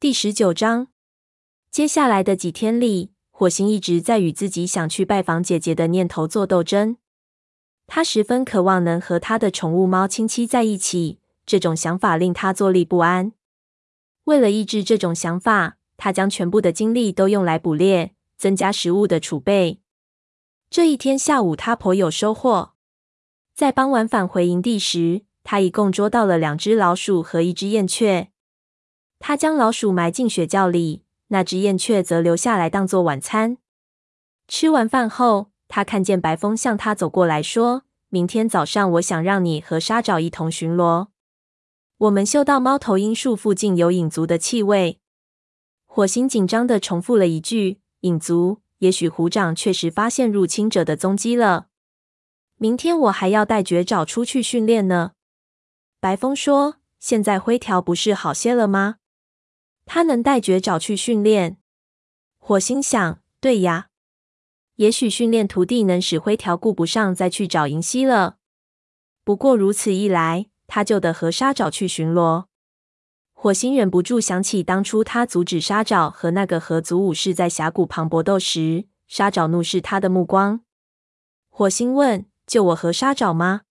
第十九章。接下来的几天里，火星一直在与自己想去拜访姐姐的念头做斗争。他十分渴望能和他的宠物猫亲戚在一起，这种想法令他坐立不安。为了抑制这种想法，他将全部的精力都用来捕猎，增加食物的储备。这一天下午，他颇有收获。在傍晚返回营地时，他一共捉到了两只老鼠和一只燕雀。他将老鼠埋进雪窖里，那只燕雀则留下来当做晚餐。吃完饭后，他看见白风向他走过来说：“明天早上，我想让你和沙爪一同巡逻。我们嗅到猫头鹰树附近有影族的气味。”火星紧张的重复了一句：“影族，也许虎掌确实发现入侵者的踪迹了。明天我还要带绝爪出去训练呢。”白风说：“现在灰条不是好些了吗？”他能带绝爪去训练。火星想：对呀，也许训练徒弟能使灰条顾不上再去找银溪了。不过如此一来，他就得和沙爪去巡逻。火星忍不住想起当初他阻止沙爪和那个河族武士在峡谷旁搏斗时，沙爪怒视他的目光。火星问：“就我和沙爪吗？”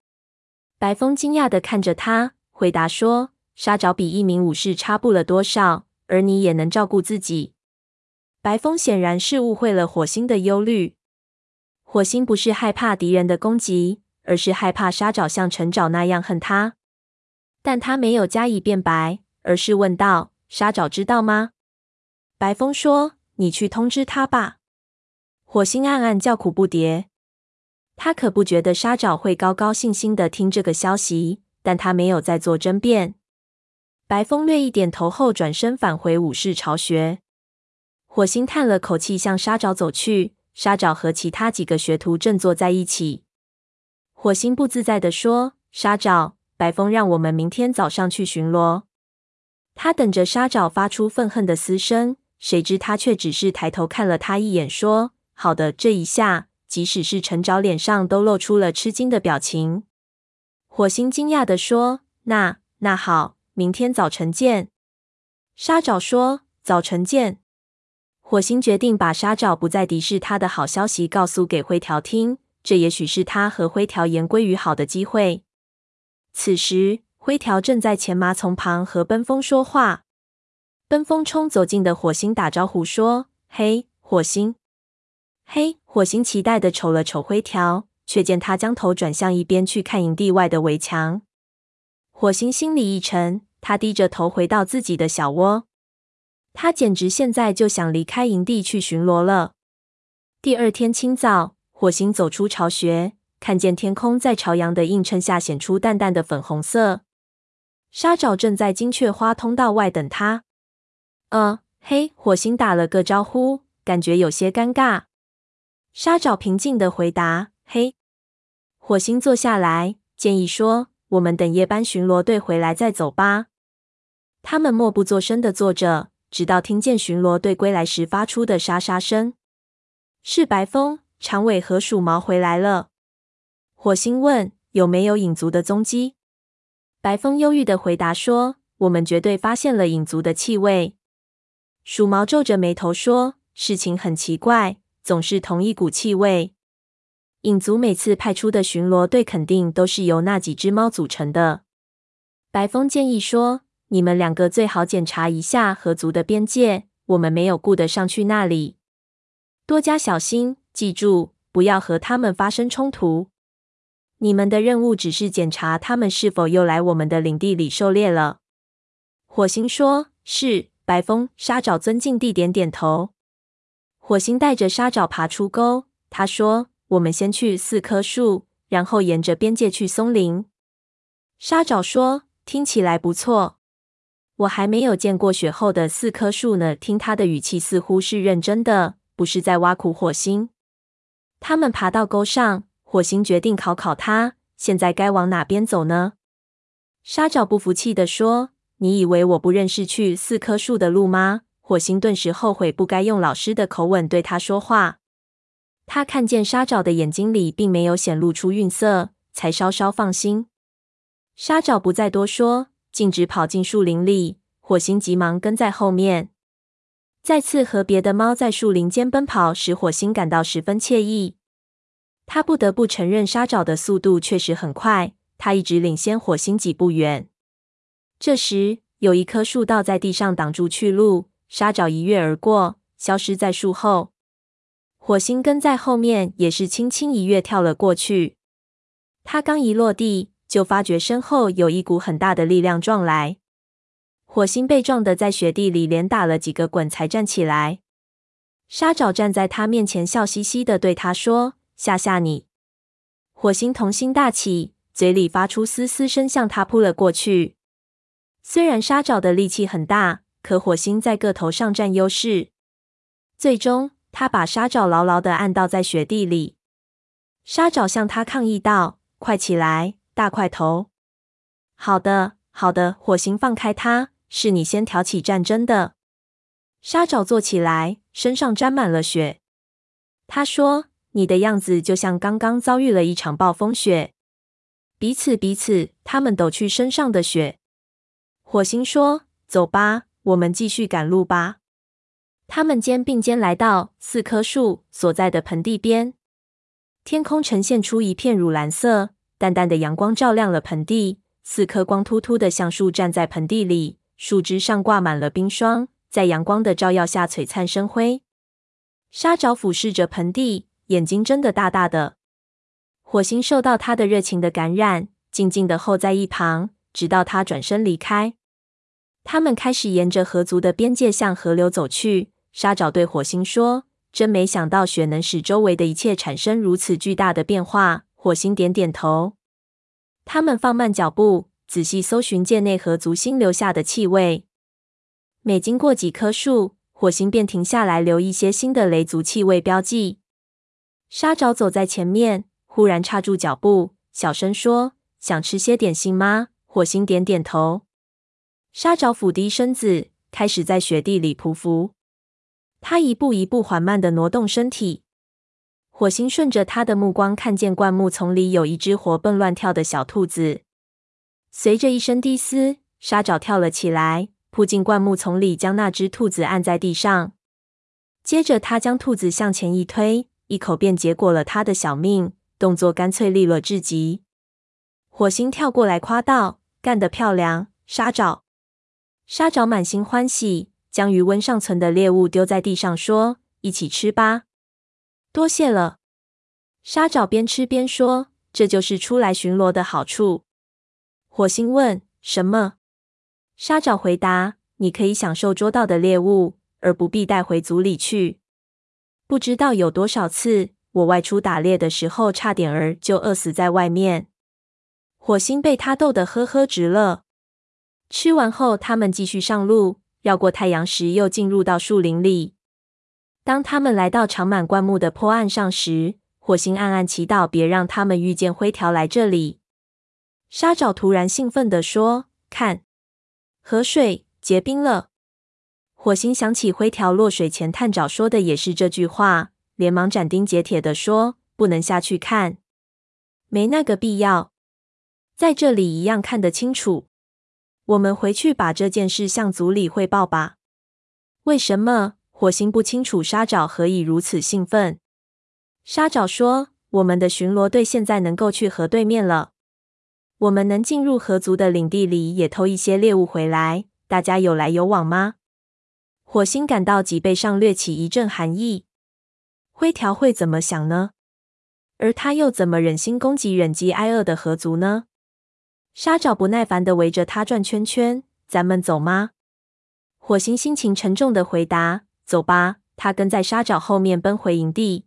白风惊讶地看着他，回答说：“沙爪比一名武士差不了多少。”而你也能照顾自己。白风显然是误会了火星的忧虑。火星不是害怕敌人的攻击，而是害怕沙爪像陈爪那样恨他。但他没有加以辩白，而是问道：“沙爪知道吗？”白风说：“你去通知他吧。”火星暗暗叫苦不迭。他可不觉得沙爪会高高兴兴的听这个消息，但他没有再做争辩。白风略一点头后，转身返回武士巢穴。火星叹了口气，向沙爪走去。沙爪和其他几个学徒正坐在一起。火星不自在地说：“沙爪，白风让我们明天早上去巡逻。”他等着沙爪发出愤恨的嘶声，谁知他却只是抬头看了他一眼，说：“好的。”这一下，即使是陈爪脸上都露出了吃惊的表情。火星惊讶地说：“那那好。”明天早晨见，沙爪说：“早晨见。”火星决定把沙爪不再敌视他的好消息告诉给灰条听，这也许是他和灰条言归于好的机会。此时，灰条正在前麻丛旁和奔风说话。奔风冲走近的火星打招呼说：“嘿，火星！”嘿，火星期待的瞅了瞅灰条，却见他将头转向一边去看营地外的围墙。火星心里一沉。他低着头回到自己的小窝，他简直现在就想离开营地去巡逻了。第二天清早，火星走出巢穴，看见天空在朝阳的映衬下显出淡淡的粉红色。沙爪正在金雀花通道外等他。呃，嘿，火星打了个招呼，感觉有些尴尬。沙爪平静地回答：“嘿。”火星坐下来，建议说：“我们等夜班巡逻队回来再走吧。”他们默不作声的坐着，直到听见巡逻队归来时发出的沙沙声。是白风、长尾和鼠毛回来了。火星问：“有没有影族的踪迹？”白风忧郁的回答说：“我们绝对发现了影族的气味。”鼠毛皱着眉头说：“事情很奇怪，总是同一股气味。影族每次派出的巡逻队肯定都是由那几只猫组成的。”白风建议说。你们两个最好检查一下河族的边界，我们没有顾得上去那里，多加小心。记住，不要和他们发生冲突。你们的任务只是检查他们是否又来我们的领地里狩猎了。火星说：“是。”白风、沙爪尊敬地点点头。火星带着沙爪爬出沟，他说：“我们先去四棵树，然后沿着边界去松林。”沙爪说：“听起来不错。”我还没有见过雪后的四棵树呢。听他的语气，似乎是认真的，不是在挖苦火星。他们爬到沟上，火星决定考考他。现在该往哪边走呢？沙爪不服气地说：“你以为我不认识去四棵树的路吗？”火星顿时后悔不该用老师的口吻对他说话。他看见沙爪的眼睛里并没有显露出愠色，才稍稍放心。沙爪不再多说。径直跑进树林里，火星急忙跟在后面。再次和别的猫在树林间奔跑，使火星感到十分惬意。他不得不承认，沙爪的速度确实很快，他一直领先火星几步远。这时，有一棵树倒在地上挡住去路，沙爪一跃而过，消失在树后。火星跟在后面，也是轻轻一跃跳了过去。他刚一落地，就发觉身后有一股很大的力量撞来。火星被撞得在雪地里连打了几个滚才站起来。沙爪站在他面前，笑嘻嘻地对他说：“吓吓你。”火星童心大起，嘴里发出嘶嘶声，向他扑了过去。虽然沙爪的力气很大，可火星在个头上占优势。最终，他把沙爪牢牢地按倒在雪地里。沙爪向他抗议道：“快起来，大块头！”“好的，好的。”火星放开他，“是你先挑起战争的。”沙爪坐起来，身上沾满了雪。他说：“你的样子就像刚刚遭遇了一场暴风雪。”彼此彼此，他们抖去身上的雪。火星说：“走吧，我们继续赶路吧。”他们肩并肩来到四棵树所在的盆地边，天空呈现出一片乳蓝色，淡淡的阳光照亮了盆地。四棵光秃秃的橡树站在盆地里，树枝上挂满了冰霜，在阳光的照耀下璀璨生辉。沙爪俯视着盆地，眼睛睁得大大的。火星受到他的热情的感染，静静的候在一旁，直到他转身离开。他们开始沿着河族的边界向河流走去。沙爪对火星说：“真没想到雪能使周围的一切产生如此巨大的变化。”火星点点头。他们放慢脚步，仔细搜寻界内和族星留下的气味。每经过几棵树，火星便停下来留一些新的雷族气味标记。沙爪走在前面，忽然刹住脚步，小声说：“想吃些点心吗？”火星点点头。沙爪俯低身子，开始在雪地里匍匐。他一步一步缓慢地挪动身体。火星顺着他的目光，看见灌木丛里有一只活蹦乱跳的小兔子。随着一声低嘶，沙爪跳了起来，扑进灌木丛里，将那只兔子按在地上。接着，他将兔子向前一推，一口便结果了他的小命，动作干脆利落至极。火星跳过来夸道：“干得漂亮，沙爪！”沙爪满心欢喜。将余温尚存的猎物丢在地上，说：“一起吃吧。”多谢了。沙爪边吃边说：“这就是出来巡逻的好处。”火星问：“什么？”沙爪回答：“你可以享受捉到的猎物，而不必带回族里去。不知道有多少次，我外出打猎的时候，差点儿就饿死在外面。”火星被他逗得呵呵直乐。吃完后，他们继续上路。绕过太阳时，又进入到树林里。当他们来到长满灌木的坡岸上时，火星暗暗祈祷，别让他们遇见灰条来这里。沙爪突然兴奋地说：“看，河水结冰了！”火星想起灰条落水前探爪说的也是这句话，连忙斩钉截铁地说：“不能下去看，没那个必要，在这里一样看得清楚。”我们回去把这件事向族里汇报吧。为什么？火星不清楚沙爪何以如此兴奋。沙爪说：“我们的巡逻队现在能够去河对面了。我们能进入河族的领地里，也偷一些猎物回来。大家有来有往吗？”火星感到脊背上掠起一阵寒意。灰条会怎么想呢？而他又怎么忍心攻击忍饥挨饿的河族呢？沙爪不耐烦地围着他转圈圈。咱们走吗？火星心情沉重的回答：“走吧。”他跟在沙爪后面奔回营地。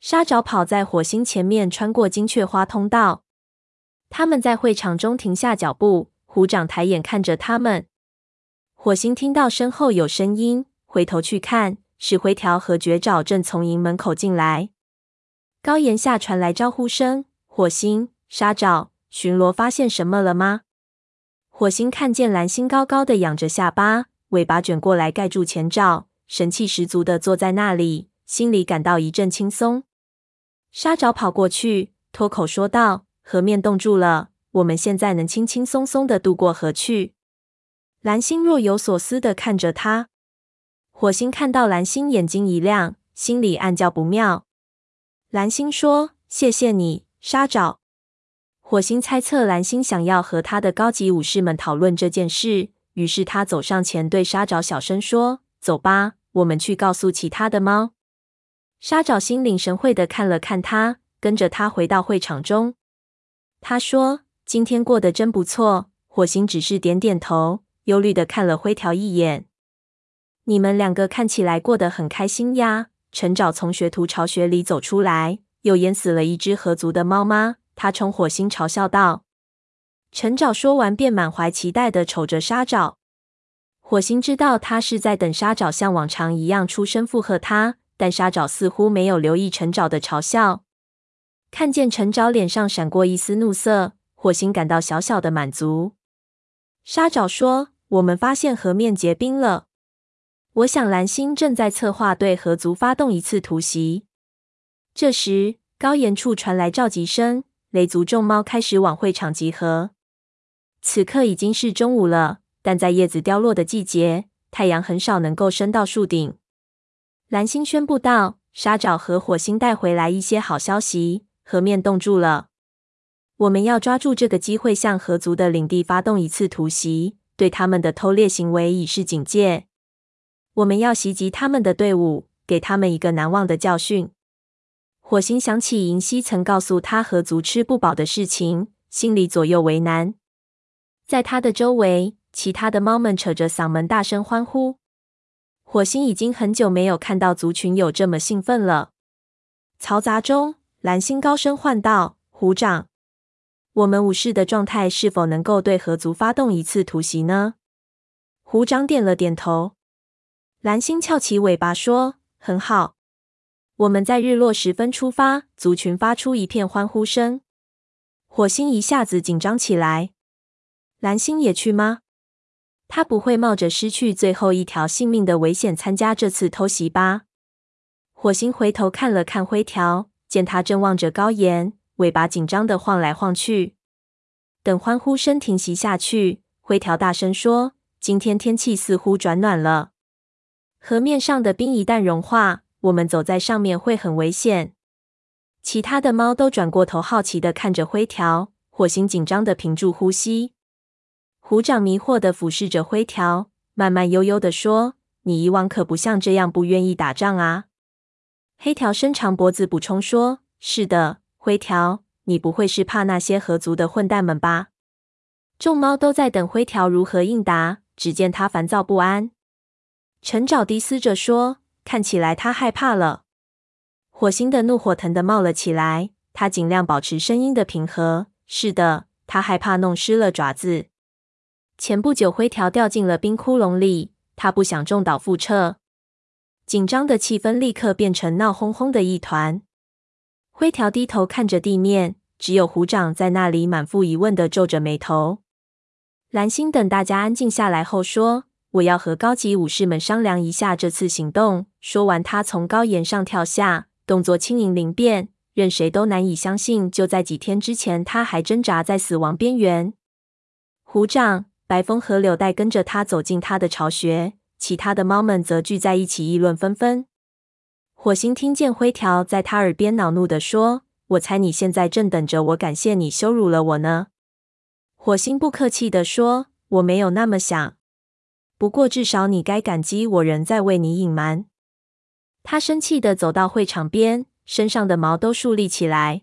沙爪跑在火星前面，穿过金雀花通道。他们在会场中停下脚步，虎掌抬眼看着他们。火星听到身后有声音，回头去看，是灰条和绝爪正从营门口进来。高岩下传来招呼声：“火星，沙爪。”巡逻发现什么了吗？火星看见蓝星高高的仰着下巴，尾巴卷过来盖住前爪，神气十足的坐在那里，心里感到一阵轻松。沙爪跑过去，脱口说道：“河面冻住了，我们现在能轻轻松松的渡过河去。”蓝星若有所思的看着他。火星看到蓝星眼睛一亮，心里暗叫不妙。蓝星说：“谢谢你，沙爪。”火星猜测蓝星想要和他的高级武士们讨论这件事，于是他走上前对沙爪小声说：“走吧，我们去告诉其他的猫。”沙爪心领神会地看了看他，跟着他回到会场中。他说：“今天过得真不错。”火星只是点点头，忧虑地看了灰条一眼。“你们两个看起来过得很开心呀。”陈爪从学徒巢穴里走出来，又淹死了一只河族的猫吗？他冲火星嘲笑道。陈爪说完，便满怀期待地瞅着沙爪。火星知道他是在等沙爪像往常一样出声附和他，但沙爪似乎没有留意陈爪的嘲笑。看见陈爪脸上闪过一丝怒色，火星感到小小的满足。沙爪说：“我们发现河面结冰了。我想蓝星正在策划对河族发动一次突袭。”这时，高岩处传来召集声。雷族众猫开始往会场集合。此刻已经是中午了，但在叶子凋落的季节，太阳很少能够升到树顶。蓝星宣布道：“沙爪和火星带回来一些好消息，河面冻住了。我们要抓住这个机会，向河族的领地发动一次突袭，对他们的偷猎行为以示警戒。我们要袭击他们的队伍，给他们一个难忘的教训。”火星想起银溪曾告诉他河族吃不饱的事情，心里左右为难。在他的周围，其他的猫们扯着嗓门大声欢呼。火星已经很久没有看到族群有这么兴奋了。嘈杂中，蓝星高声唤道：“虎掌，我们武士的状态是否能够对河族发动一次突袭呢？”虎掌点了点头。蓝星翘起尾巴说：“很好。”我们在日落时分出发，族群发出一片欢呼声。火星一下子紧张起来。蓝星也去吗？他不会冒着失去最后一条性命的危险参加这次偷袭吧？火星回头看了看灰条，见他正望着高岩，尾巴紧张地晃来晃去。等欢呼声停息下去，灰条大声说：“今天天气似乎转暖了，河面上的冰一旦融化。”我们走在上面会很危险。其他的猫都转过头，好奇的看着灰条。火星紧张的屏住呼吸。虎掌迷惑的俯视着灰条，慢慢悠悠的说：“你以往可不像这样不愿意打仗啊。”黑条伸长脖子补充说：“是的，灰条，你不会是怕那些合族的混蛋们吧？”众猫都在等灰条如何应答。只见他烦躁不安。陈爪低嘶着说。看起来他害怕了。火星的怒火腾地冒了起来，他尽量保持声音的平和。是的，他害怕弄湿了爪子。前不久，灰条掉进了冰窟窿里，他不想重蹈覆辙。紧张的气氛立刻变成闹哄哄的一团。灰条低头看着地面，只有虎掌在那里满腹疑问地皱着眉头。蓝星等大家安静下来后说。我要和高级武士们商量一下这次行动。说完，他从高岩上跳下，动作轻盈灵便，任谁都难以相信，就在几天之前，他还挣扎在死亡边缘。虎掌、白风和柳带跟着他走进他的巢穴，其他的猫们则聚在一起议论纷纷。火星听见灰条在他耳边恼怒地说：“我猜你现在正等着我感谢你羞辱了我呢。”火星不客气地说：“我没有那么想。”不过，至少你该感激我仍在为你隐瞒。他生气地走到会场边，身上的毛都竖立起来。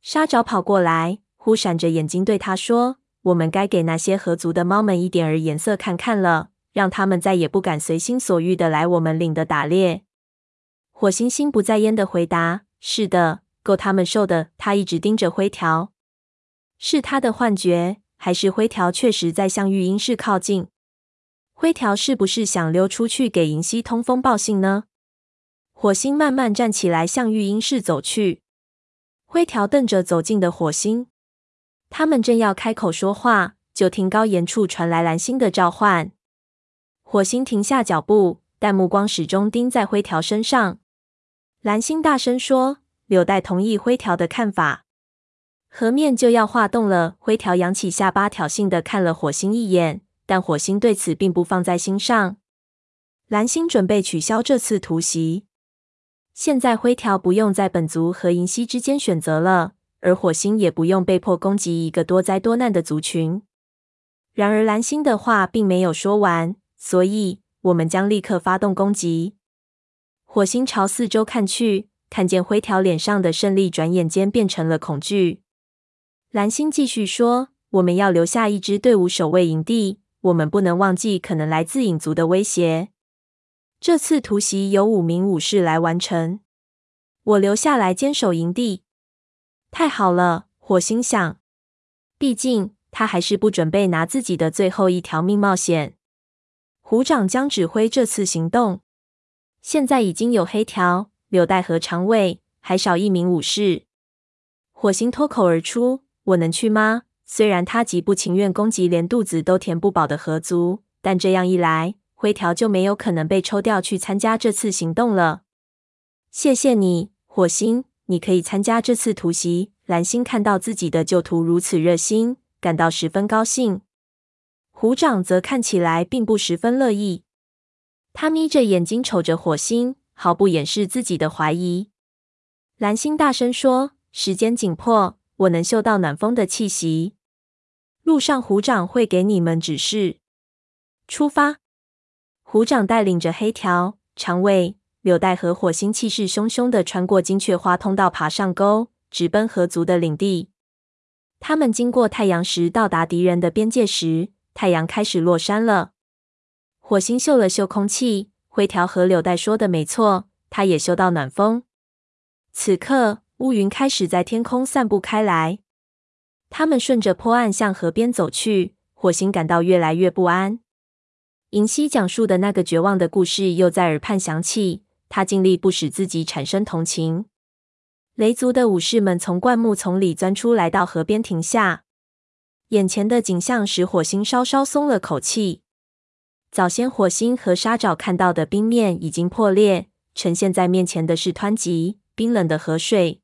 沙爪跑过来，忽闪着眼睛对他说：“我们该给那些合族的猫们一点儿颜色看看了，让他们再也不敢随心所欲地来我们领地打猎。”火星心不在焉地回答：“是的，够他们受的。”他一直盯着灰条，是他的幻觉，还是灰条确实在向育婴室靠近？灰条是不是想溜出去给银溪通风报信呢？火星慢慢站起来，向育婴室走去。灰条瞪着走近的火星，他们正要开口说话，就听高岩处传来蓝星的召唤。火星停下脚步，但目光始终盯在灰条身上。蓝星大声说：“柳带同意灰条的看法，河面就要化冻了。”灰条扬起下巴，挑衅地看了火星一眼。但火星对此并不放在心上。蓝星准备取消这次突袭。现在灰条不用在本族和银溪之间选择了，而火星也不用被迫攻击一个多灾多难的族群。然而蓝星的话并没有说完，所以我们将立刻发动攻击。火星朝四周看去，看见灰条脸上的胜利转眼间变成了恐惧。蓝星继续说：“我们要留下一支队伍守卫营地，我们不能忘记可能来自影族的威胁。”这次突袭由五名武士来完成，我留下来坚守营地。太好了，火星想，毕竟他还是不准备拿自己的最后一条命冒险。虎掌将指挥这次行动。现在已经有黑条、柳带和长尾，还少一名武士。火星脱口而出：“我能去吗？”虽然他极不情愿攻击连肚子都填不饱的河族，但这样一来，灰条就没有可能被抽调去参加这次行动了。谢谢你，火星，你可以参加这次突袭。蓝星看到自己的旧徒如此热心，感到十分高兴。虎掌则看起来并不十分乐意，他眯着眼睛瞅着火星，毫不掩饰自己的怀疑。蓝星大声说：“时间紧迫，我能嗅到暖风的气息。路上，虎掌会给你们指示。出发。”虎掌带领着黑条、长尾、柳带和火星，气势汹汹地穿过金雀花通道，爬上沟，直奔河族的领地。他们经过太阳时，到达敌人的边界时，太阳开始落山了。火星嗅了嗅空气，灰条和柳带说的没错，他也嗅到暖风。此刻，乌云开始在天空散布开来。他们顺着坡岸向河边走去，火星感到越来越不安。银溪讲述的那个绝望的故事又在耳畔响起，他尽力不使自己产生同情。雷族的武士们从灌木丛里钻出来，到河边停下。眼前的景象使火星稍稍松了口气。早先火星和沙爪看到的冰面已经破裂，呈现在面前的是湍急冰冷的河水，